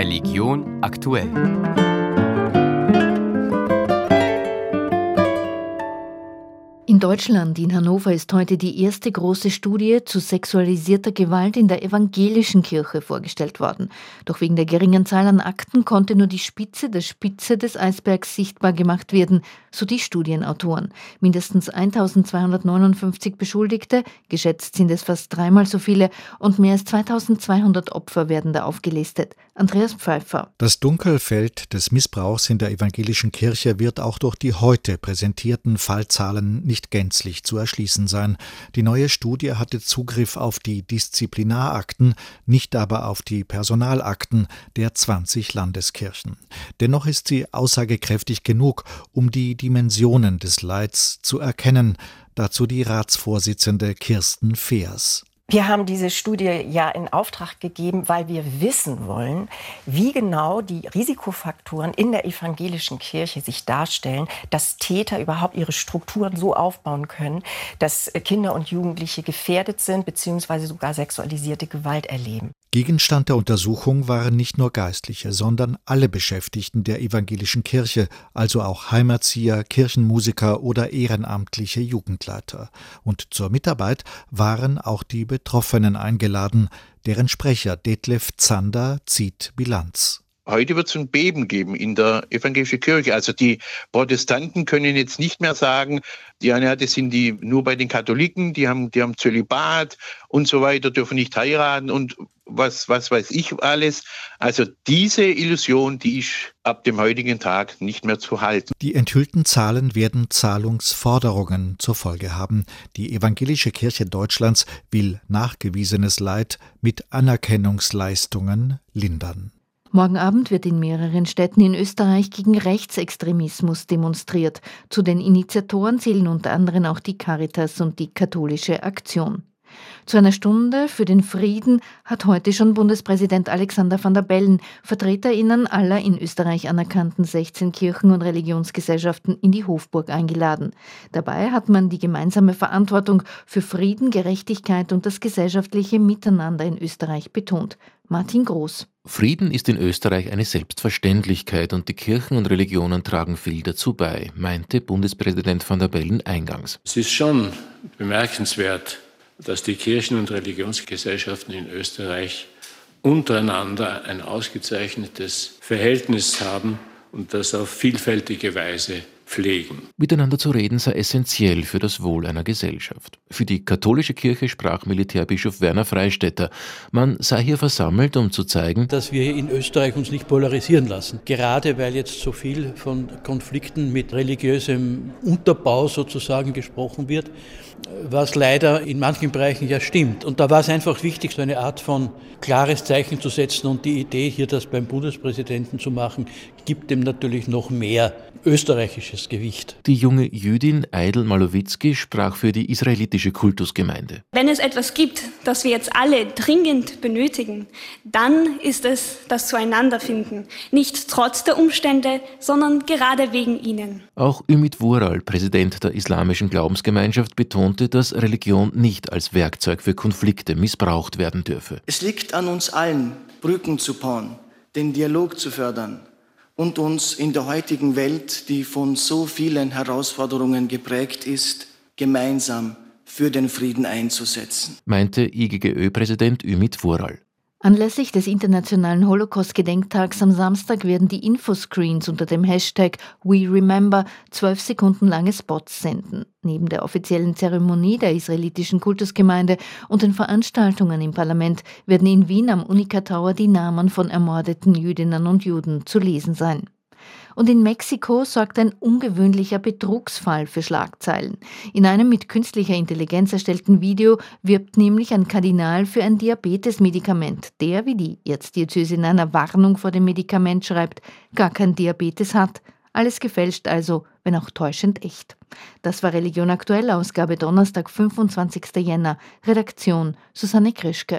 Religion aktuell. In Deutschland, in Hannover, ist heute die erste große Studie zu sexualisierter Gewalt in der evangelischen Kirche vorgestellt worden. Doch wegen der geringen Zahl an Akten konnte nur die Spitze der Spitze des Eisbergs sichtbar gemacht werden, so die Studienautoren. Mindestens 1259 Beschuldigte, geschätzt sind es fast dreimal so viele, und mehr als 2200 Opfer werden da aufgelistet. Andreas Pfeiffer. Das Dunkelfeld des Missbrauchs in der evangelischen Kirche wird auch durch die heute präsentierten Fallzahlen nicht gänzlich zu erschließen sein. Die neue Studie hatte Zugriff auf die Disziplinarakten, nicht aber auf die Personalakten der 20 Landeskirchen. Dennoch ist sie aussagekräftig genug, um die Dimensionen des Leids zu erkennen, dazu die Ratsvorsitzende Kirsten Feers. Wir haben diese Studie ja in Auftrag gegeben, weil wir wissen wollen, wie genau die Risikofaktoren in der evangelischen Kirche sich darstellen, dass Täter überhaupt ihre Strukturen so aufbauen können, dass Kinder und Jugendliche gefährdet sind bzw. sogar sexualisierte Gewalt erleben. Gegenstand der Untersuchung waren nicht nur Geistliche, sondern alle Beschäftigten der evangelischen Kirche, also auch Heimerzieher, Kirchenmusiker oder ehrenamtliche Jugendleiter. Und zur Mitarbeit waren auch die Betroffenen eingeladen, deren Sprecher Detlef Zander zieht Bilanz. Heute wird es ein Beben geben in der evangelischen Kirche. Also die Protestanten können jetzt nicht mehr sagen, ja, ja, das sind die nur bei den Katholiken, die haben, die haben Zölibat und so weiter, dürfen nicht heiraten und was, was weiß ich alles. Also diese Illusion, die ist ab dem heutigen Tag nicht mehr zu halten. Die enthüllten Zahlen werden Zahlungsforderungen zur Folge haben. Die evangelische Kirche Deutschlands will nachgewiesenes Leid mit Anerkennungsleistungen lindern. Morgen Abend wird in mehreren Städten in Österreich gegen Rechtsextremismus demonstriert. Zu den Initiatoren zählen unter anderem auch die Caritas und die Katholische Aktion. Zu einer Stunde für den Frieden hat heute schon Bundespräsident Alexander van der Bellen VertreterInnen aller in Österreich anerkannten 16 Kirchen- und Religionsgesellschaften in die Hofburg eingeladen. Dabei hat man die gemeinsame Verantwortung für Frieden, Gerechtigkeit und das gesellschaftliche Miteinander in Österreich betont. Martin Groß. Frieden ist in Österreich eine Selbstverständlichkeit und die Kirchen und Religionen tragen viel dazu bei, meinte Bundespräsident van der Bellen eingangs. Es ist schon bemerkenswert, dass die Kirchen- und Religionsgesellschaften in Österreich untereinander ein ausgezeichnetes Verhältnis haben und das auf vielfältige Weise pflegen. Miteinander zu reden sei essentiell für das Wohl einer Gesellschaft. Für die katholische Kirche sprach Militärbischof Werner Freistetter. Man sei hier versammelt, um zu zeigen, dass wir in Österreich uns nicht polarisieren lassen. Gerade weil jetzt so viel von Konflikten mit religiösem Unterbau sozusagen gesprochen wird, was leider in manchen Bereichen ja stimmt. Und da war es einfach wichtig, so eine Art von klares Zeichen zu setzen und die Idee, hier das beim Bundespräsidenten zu machen, gibt dem natürlich noch mehr österreichisches Gewicht. Die junge Jüdin Eidel Malowitzki sprach für die israelitische Kultusgemeinde. Wenn es etwas gibt, das wir jetzt alle dringend benötigen, dann ist es das Zueinanderfinden. Nicht trotz der Umstände, sondern gerade wegen ihnen. Auch Ümit Vural, Präsident der islamischen Glaubensgemeinschaft, betonte, dass Religion nicht als Werkzeug für Konflikte missbraucht werden dürfe. Es liegt an uns allen, Brücken zu bauen, den Dialog zu fördern und uns in der heutigen Welt, die von so vielen Herausforderungen geprägt ist, gemeinsam für den Frieden einzusetzen, meinte IGGÖ-Präsident Ümit Vural. Anlässlich des Internationalen Holocaust-Gedenktags am Samstag werden die Infoscreens unter dem Hashtag WeRemember zwölf Sekunden lange Spots senden. Neben der offiziellen Zeremonie der israelitischen Kultusgemeinde und den Veranstaltungen im Parlament werden in Wien am Unica Tower die Namen von ermordeten Jüdinnen und Juden zu lesen sein. Und in Mexiko sorgt ein ungewöhnlicher Betrugsfall für Schlagzeilen. In einem mit künstlicher Intelligenz erstellten Video wirbt nämlich ein Kardinal für ein Diabetesmedikament, der, wie die Erzdiözese in einer Warnung vor dem Medikament schreibt, gar kein Diabetes hat. Alles gefälscht also, wenn auch täuschend echt. Das war Religion aktuell, Ausgabe Donnerstag, 25. Jänner. Redaktion Susanne Krischke.